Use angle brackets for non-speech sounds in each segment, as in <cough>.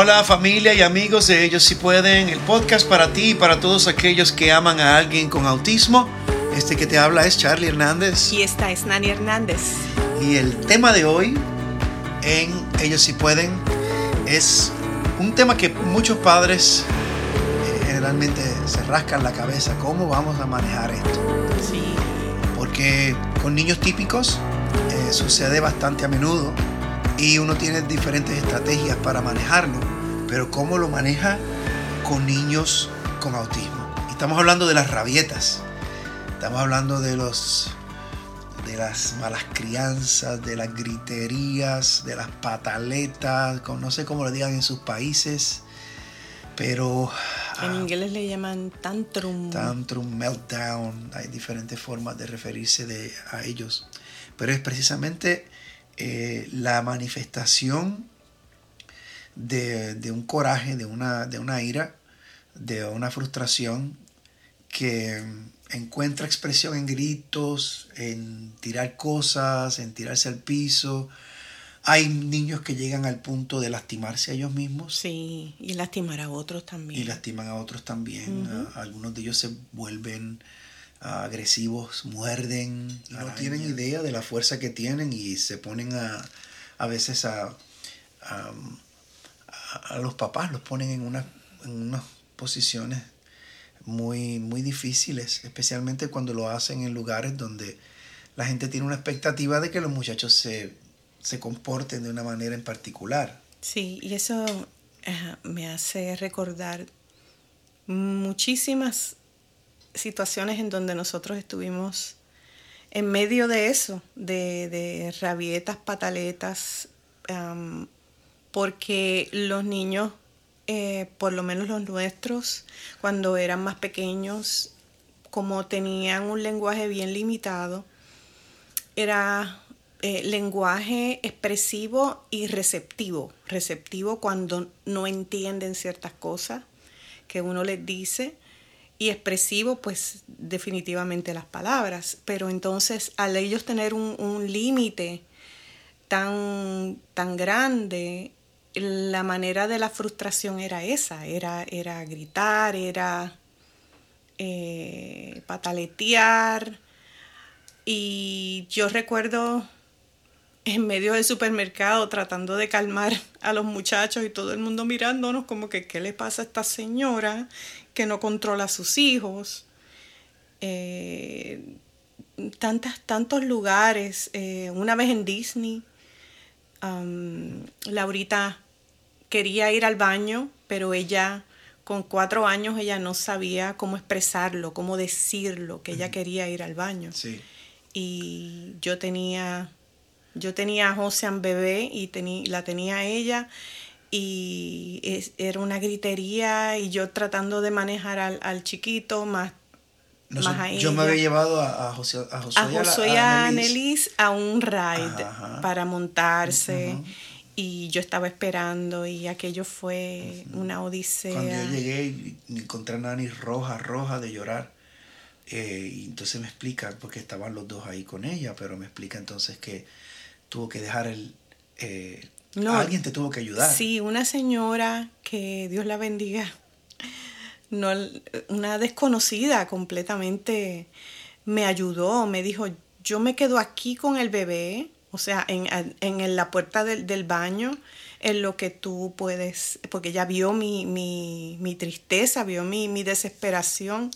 Hola familia y amigos de Ellos Si Pueden, el podcast para ti y para todos aquellos que aman a alguien con autismo. Este que te habla es Charlie Hernández. Y esta es Nani Hernández. Y el tema de hoy en Ellos Si Pueden es un tema que muchos padres eh, generalmente se rascan la cabeza. ¿Cómo vamos a manejar esto? Sí. Porque con niños típicos eh, sucede bastante a menudo y uno tiene diferentes estrategias para manejarlo, pero ¿cómo lo maneja con niños con autismo? Estamos hablando de las rabietas, estamos hablando de los de las malas crianzas, de las griterías, de las pataletas, no sé cómo le digan en sus países, pero... En ah, inglés le llaman tantrum. Tantrum, meltdown, hay diferentes formas de referirse de, a ellos, pero es precisamente eh, la manifestación de, un coraje, de una, de una ira, de una frustración que encuentra expresión en gritos, en tirar cosas, en tirarse al piso. Hay niños que llegan al punto de lastimarse a ellos mismos. Sí, y lastimar a otros también. Y lastiman a otros también. algunos de ellos se vuelven agresivos, muerden, no tienen idea de la fuerza que tienen y se ponen a, a veces a, a, los papás, los ponen en, una, en unas posiciones muy, muy difíciles, especialmente cuando lo hacen en lugares donde la gente tiene una expectativa de que los muchachos se, se comporten de una manera en particular. Sí, y eso eh, me hace recordar muchísimas situaciones en donde nosotros estuvimos en medio de eso, de, rabietas, pataletas, porque los niños, eh, por lo menos los nuestros, cuando eran más pequeños, como tenían un lenguaje bien limitado, era eh, lenguaje expresivo y receptivo. Receptivo cuando no entienden ciertas cosas que uno les dice y expresivo, pues definitivamente las palabras. Pero entonces al ellos tener un, límite tan, tan grande, la manera de la frustración era esa, era, era gritar, era eh, pataletear. Y yo recuerdo en medio del supermercado tratando de calmar a los muchachos y todo el mundo mirándonos como que qué le pasa a esta señora que no controla a sus hijos. Eh, tantas, tantos lugares. Eh, una vez en Disney, Laurita quería ir al baño, pero ella con cuatro años ella no sabía cómo expresarlo, cómo decirlo, que ella quería ir al baño. Y yo tenía yo tenía a Josean bebé y la tenía ella y era una gritería y yo tratando de manejar al, chiquito más, a Yo me había llevado a, a José a, José a, a, un ride para montarse. Y yo estaba esperando y aquello fue una odisea. Cuando yo llegué y encontré a Nani roja, roja de llorar. Eh, y entonces me explica, porque estaban los dos ahí con ella, pero me explica entonces que tuvo que dejar el... Eh, alguien te tuvo que ayudar. Sí, una señora que Dios la bendiga, no, una desconocida completamente me ayudó, me dijo, yo me quedo aquí con el bebé, o sea, en, en la puerta del, del, baño, en lo que tú puedes, porque ella vio mi, mi, mi tristeza, vio mi, mi desesperación.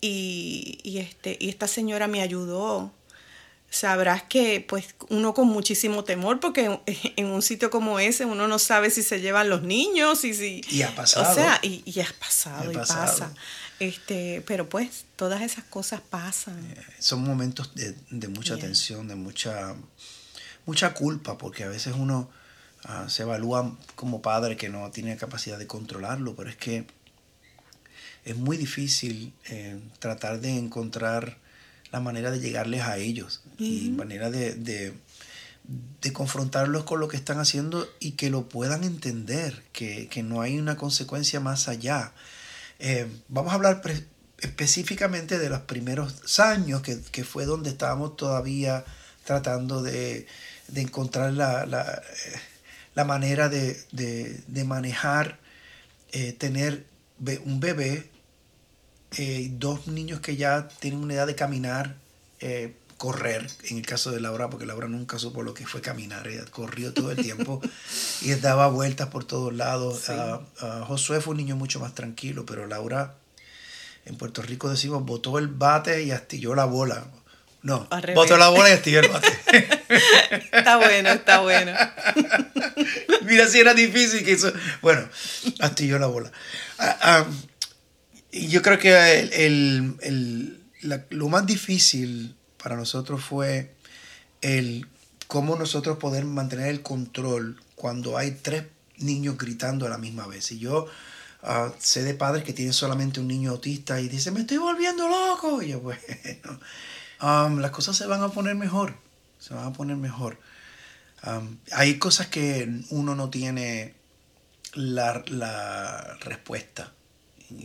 y, y, este, y esta señora me ayudó sabrás que pues uno con muchísimo temor porque <laughs> en un sitio como ese uno no sabe si se llevan los niños y si y ha pasado o sea y, y ha pasado y pasa. Este pero pues todas esas cosas pasan. Eh, son momentos de, mucha tensión de mucha mucha culpa porque a veces uno ah, se evalúa como padre que no tiene capacidad de controlarlo pero es que es muy difícil eh, tratar de encontrar la manera de llegarles a ellos y manera de, de, confrontarlos con lo que están haciendo y que lo puedan entender, que, no hay una consecuencia más allá. Eh, vamos a hablar específicamente de los primeros años, que, fue donde estábamos todavía tratando de, encontrar la, la manera de, manejar, eh, tener un bebé, eh, dos niños que ya tienen una edad de caminar, eh, correr, en el caso de Laura, porque Laura nunca supo lo que fue caminar, ella corrió todo el tiempo <laughs> y daba vueltas por todos lados. Ah, ah, Josué fue un niño mucho más tranquilo, pero Laura, en Puerto Rico decimos, botó el bate y astilló la bola. No, botó la bola y astilló el bate. <laughs> está bueno, está bueno. <laughs> Mira si era difícil que eso... Bueno, astilló la bola. Ah, y yo creo que el, lo más difícil para nosotros fue el cómo nosotros poder mantener el control cuando hay tres niños gritando a la misma vez. Y yo ah, sé de padres que tienen solamente un niño autista y dicen, me estoy volviendo loco. Y yo, <laughs> bueno, um, las cosas se van a poner mejor, se van a poner mejor. Um, hay cosas que uno no tiene la, la respuesta.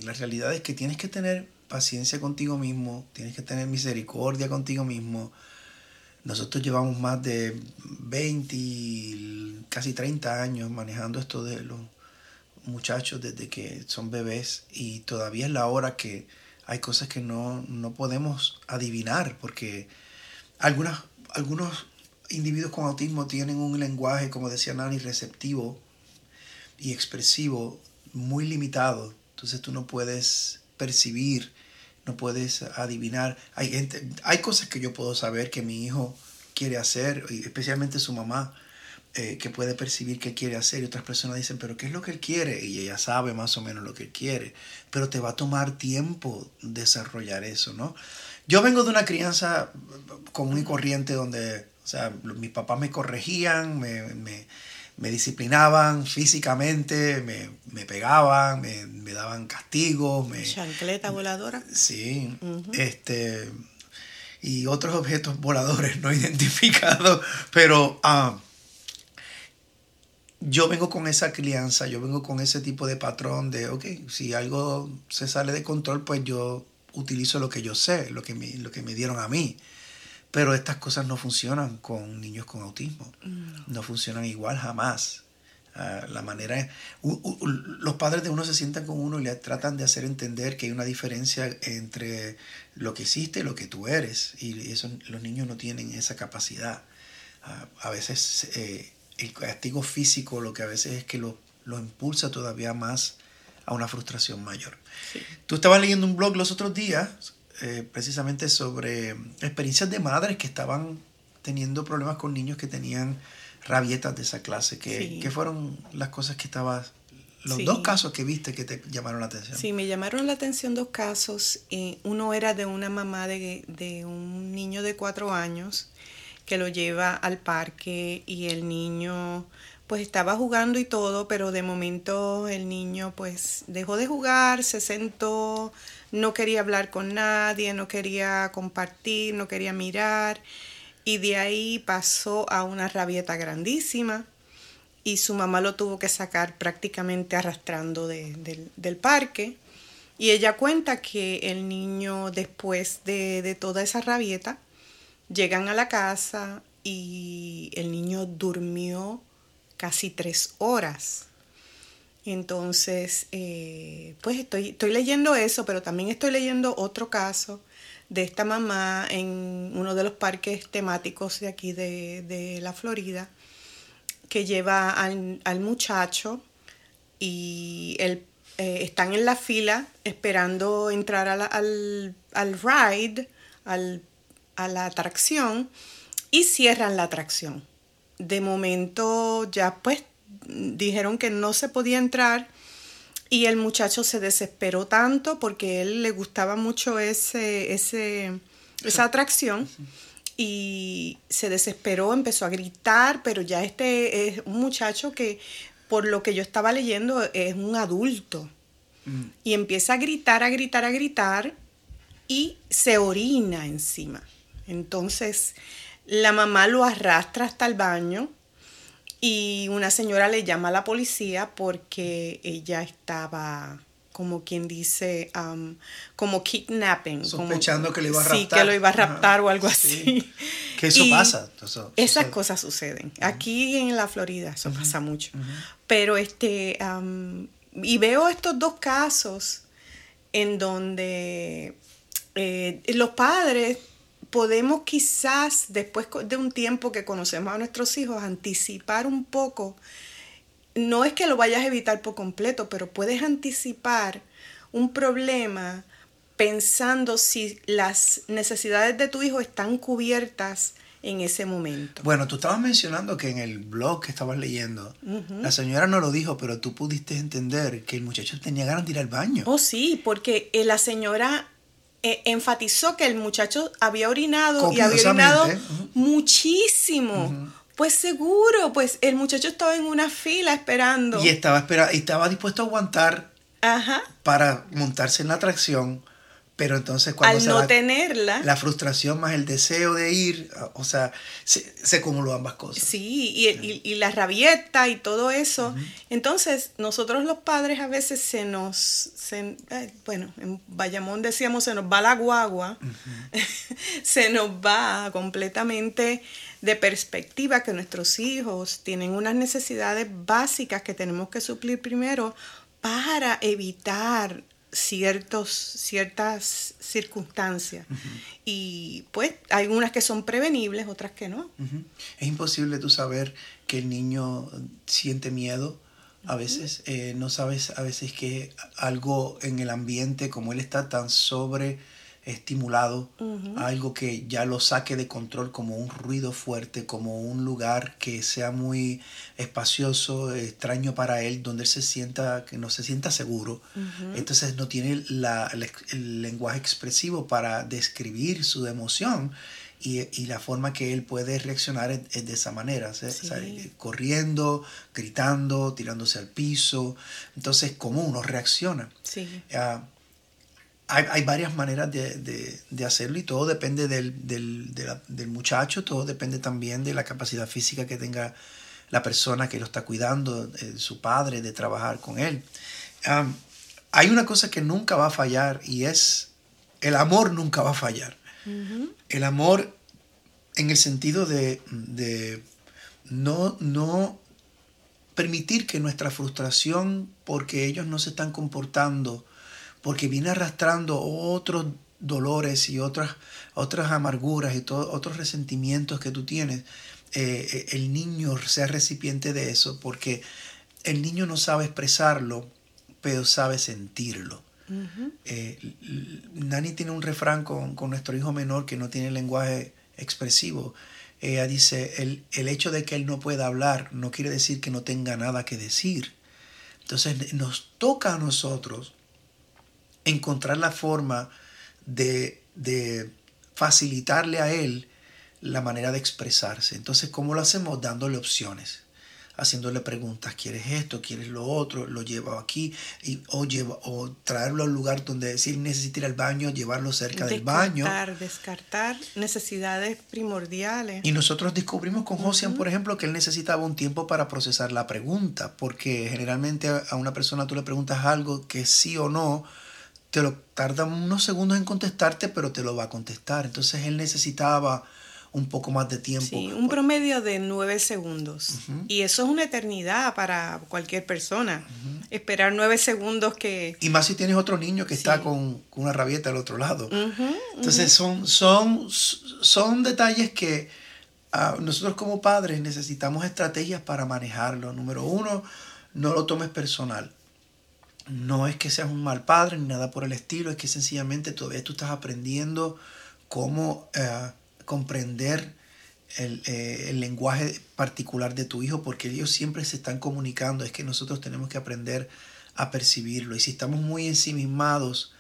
La realidad es que tienes que tener paciencia contigo mismo, tienes que tener misericordia contigo mismo. Nosotros llevamos más de 20, casi 30 años manejando esto de los muchachos desde que son bebés y todavía es la hora que hay cosas que no, podemos adivinar porque algunas, algunos individuos con autismo tienen un lenguaje, como decía Nani, receptivo y expresivo muy limitado. Entonces tú no puedes percibir no puedes adivinar. Hay, hay cosas que yo puedo saber que mi hijo quiere hacer, especialmente su mamá, eh, que puede percibir que quiere hacer y otras personas dicen, pero ¿qué es lo que él quiere? Y ella sabe más o menos lo que él quiere, pero te va a tomar tiempo desarrollar eso, ¿no? Yo vengo de una crianza común y corriente donde, o sea, mis papás me corregían, me me disciplinaban físicamente, me, pegaban, me, daban castigos. Me, ¿Chancleta voladora? Sí. este, y otros objetos voladores no <laughs> identificados, pero ah, yo vengo con esa crianza, yo vengo con ese tipo de patrón de, ok, si algo se sale de control, pues yo utilizo lo que yo sé, lo que me, lo que me dieron a mí. Pero estas cosas no funcionan con niños con autismo. No, funcionan igual jamás. Ah, la manera los padres de uno se sientan con uno y le tratan de hacer entender que hay una diferencia entre lo que hiciste y lo que tú eres. Y eso los niños no tienen esa capacidad. Ah, a veces eh, el castigo físico lo que a veces es que lo, lo impulsa todavía más a una frustración mayor. Tú estabas leyendo un blog los otros días eh, precisamente sobre experiencias de madres que estaban teniendo problemas con niños que tenían rabietas de esa clase. ¿Qué, fueron las cosas que estabas, los dos casos que viste que te llamaron la atención? Sí, me llamaron la atención dos casos. Eh, uno era de una mamá de, de un niño de cuatro años que lo lleva al parque y el niño pues estaba jugando y todo, pero de momento el niño pues dejó de jugar, se sentó, no quería hablar con nadie, no quería compartir, no quería mirar y de ahí pasó a una rabieta grandísima y su mamá lo tuvo que sacar prácticamente arrastrando del parque. Y ella cuenta que el niño después de, de toda esa rabieta llegan a la casa y el niño durmió casi tres horas. Entonces, eh, pues estoy, estoy leyendo eso, pero también estoy leyendo otro caso de esta mamá en uno de los parques temáticos de aquí de, la Florida, que lleva al, muchacho y eh, están en la fila esperando entrar al, al, ride, al, a la atracción, y cierran la atracción. De momento ya pues dijeron que no se podía entrar y el muchacho se desesperó tanto porque él le gustaba mucho ese, ese, esa atracción y se desesperó, empezó a gritar, pero ya este es un muchacho que por lo que yo estaba leyendo es un adulto mm. y empieza a gritar, a gritar, a gritar y se orina encima. Entonces, la mamá lo arrastra hasta el baño y una señora le llama a la policía porque ella estaba como quien dice, como kidnapping. Sospechando que lo iba a raptar. Sí, que lo iba a raptar o algo así. Que eso pasa. esas cosas suceden. Aquí en la Florida eso pasa mucho. Pero este, y veo estos dos casos en donde eh, los padres podemos quizás, después de un tiempo que conocemos a nuestros hijos, anticipar un poco no es que lo vayas a evitar por completo, pero puedes anticipar un problema pensando si las necesidades de tu hijo están cubiertas en ese momento. Bueno, tú estabas mencionando que en el blog que estabas leyendo, la señora no lo dijo, pero tú pudiste entender que el muchacho tenía ganas de ir al baño. Oh, sí, porque eh, la señora eh, enfatizó que el muchacho había orinado y había orinado muchísimo. Pues seguro, pues el muchacho estaba en una fila esperando. Y estaba, espera, y estaba dispuesto a aguantar para montarse en la atracción. Pero entonces cuando Al no tenerla. La frustración más el deseo de ir, o sea, se, se acumuló ambas cosas. Sí, y, y, la rabieta y todo eso. Entonces, nosotros los padres a veces se nos, se, bueno, en Bayamón decíamos se nos va la guagua, <laughs> se nos va completamente de perspectiva que nuestros hijos tienen unas necesidades básicas que tenemos que suplir primero para evitar ciertos, ciertas circunstancias. Y pues hay unas que son prevenibles, otras que no. Es imposible tú saber que el niño siente miedo. A veces eh, no sabes a veces que algo en el ambiente, como él está tan sobre estimulado, algo que ya lo saque de control como un ruido fuerte, como un lugar que sea muy espacioso, extraño para él, donde él se sienta, que no se sienta seguro. Entonces no tiene la, el, lenguaje expresivo para describir su emoción. Y, la forma que él puede reaccionar es, de esa manera, corriendo, gritando, tirándose al piso. Entonces, ¿cómo uno reacciona? Sí. Ah, hay, varias maneras de, hacerlo y todo depende del, muchacho, todo depende también de la capacidad física que tenga la persona que lo está cuidando, eh, su padre, de trabajar con él. hay una cosa que nunca va a fallar y es el amor nunca va a fallar. El amor en el sentido de, no, no permitir que nuestra frustración porque ellos no se están comportando porque viene arrastrando otros dolores y otras, otras amarguras y todos otros resentimientos que tú tienes, eh, eh, el niño sea recipiente de eso, porque el niño no sabe expresarlo, pero sabe sentirlo. Eh, Nani tiene un refrán con, nuestro hijo menor que no tiene lenguaje expresivo. Ella dice, el, el hecho de que él no pueda hablar no quiere decir que no tenga nada que decir. Entonces nos toca a nosotros encontrar la forma de, facilitarle a él la manera de expresarse. Entonces, ¿cómo lo hacemos? Dándole opciones, haciéndole preguntas, ¿quieres esto? ¿Quieres lo otro? ¿Lo llevo aquí? Y, o, o traerlo al lugar donde decir necesita ir al baño, llevarlo cerca del baño. Descartar, descartar necesidades primordiales. Y nosotros descubrimos con Josian, por ejemplo, que él necesitaba un tiempo para procesar la pregunta, porque generalmente a una persona tú le preguntas algo que sí o no, te lo tarda unos segundos en contestarte, pero te lo va a contestar. Entonces él necesitaba un poco más de tiempo. Sí, un promedio de nueve segundos. Y eso es una eternidad para cualquier persona. Esperar nueve segundos que... Y más si tienes otro niño que está con, una rabieta al otro lado. Entonces son, son, son detalles que ah, nosotros como padres necesitamos estrategias para manejarlo. Número uno, no lo tomes personal no es que seas un mal padre ni nada por el estilo, es que sencillamente todavía tú estás aprendiendo cómo eh, comprender eh, el, lenguaje particular de tu hijo, porque ellos siempre se están comunicando, es que nosotros tenemos que aprender a percibirlo. Y si estamos muy ensimismados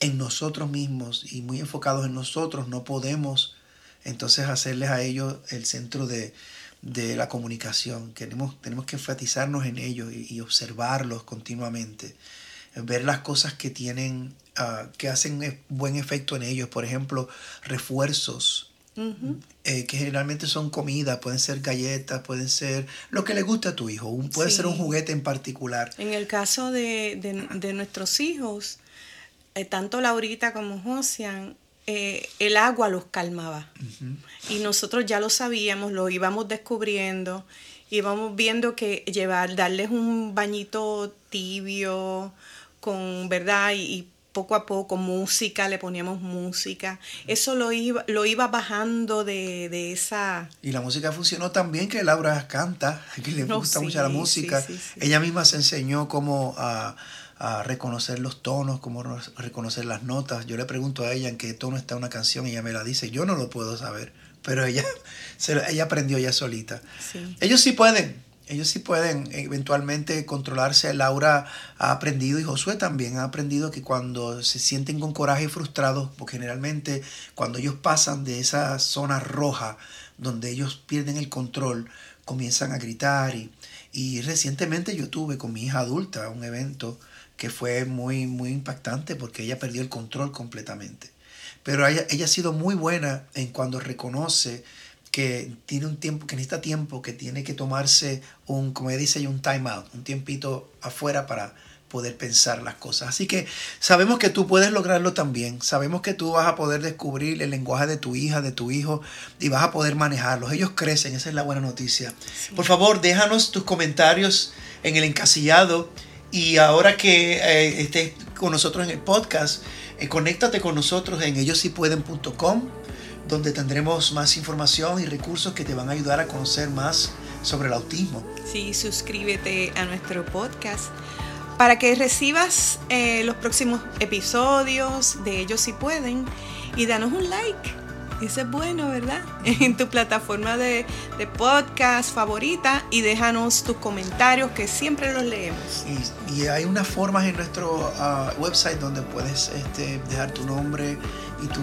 en nosotros mismos y muy enfocados en nosotros, no podemos entonces hacerles a ellos el centro de, de la comunicación. Tenemos, tenemos que enfatizarnos en ellos y, observarlos continuamente. Ver las cosas que tienen, ah, que hacen buen efecto en ellos. Por ejemplo, refuerzos eh, que generalmente son comidas, pueden ser galletas, pueden ser lo que le gusta a tu hijo, puede ser un juguete en particular. En el caso de, nuestros hijos, eh, tanto Laurita como Josian, eh, el agua los calmaba. Y nosotros ya lo sabíamos, lo íbamos descubriendo, íbamos viendo que llevar, darles un bañito tibio, con, ¿verdad? y poco a poco, música, le poníamos música. Eso lo iba, lo iba bajando de, esa... Y la música funcionó tan bien que Laura canta, <laughs> que le gusta mucho la música. Ella misma se enseñó cómo a, reconocer los tonos, cómo reconocer las notas. Yo le pregunto a ella en qué tono está una canción y ella me la dice. Yo no lo puedo saber, pero ella, <laughs> ella aprendió ya solita. Ellos sí pueden ellos sí pueden eventualmente controlarse. Laura ha aprendido y Josué también ha aprendido que cuando se sienten con coraje y frustrados, porque generalmente cuando ellos pasan de esa zona roja donde ellos pierden el control, comienzan a gritar. Y, y recientemente yo tuve con mi hija adulta un evento que fue muy, muy impactante porque ella perdió el control completamente. Pero ella, ella ha sido muy buena en cuando reconoce que tiene un tiempo, que necesita tiempo, que tiene que tomarse un, como dice, un time out, un tiempito afuera para poder pensar las cosas. Así que sabemos que tú puedes lograrlo también. Sabemos que tú vas a poder descubrir el lenguaje de tu hija, de tu hijo y vas a poder manejarlos. Ellos crecen, esa es la buena noticia. Por favor, déjanos tus comentarios en el encasillado y ahora que eh, estés con nosotros en el podcast, eh, conéctate con nosotros en ellosypueden.com donde tendremos más información y recursos que te van a ayudar a conocer más sobre el autismo. Sí, suscríbete a nuestro podcast para que recibas eh, los próximos episodios de ellos si pueden y danos un like. Eso es bueno, ¿verdad? <laughs> En tu plataforma de, podcast favorita y déjanos tus comentarios que siempre los leemos. Y, hay unas formas en nuestro ah, website donde puedes este, dejar tu nombre y tu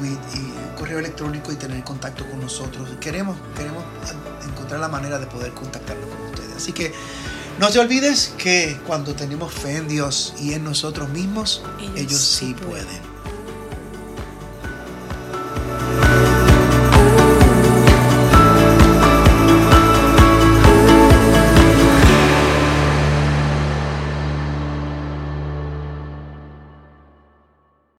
correo electrónico y tener contacto con nosotros. Queremos, queremos encontrar la manera de poder contactarnos con ustedes. Así que no te olvides que cuando tenemos fe en Dios y en nosotros mismos, ellos, sí pueden.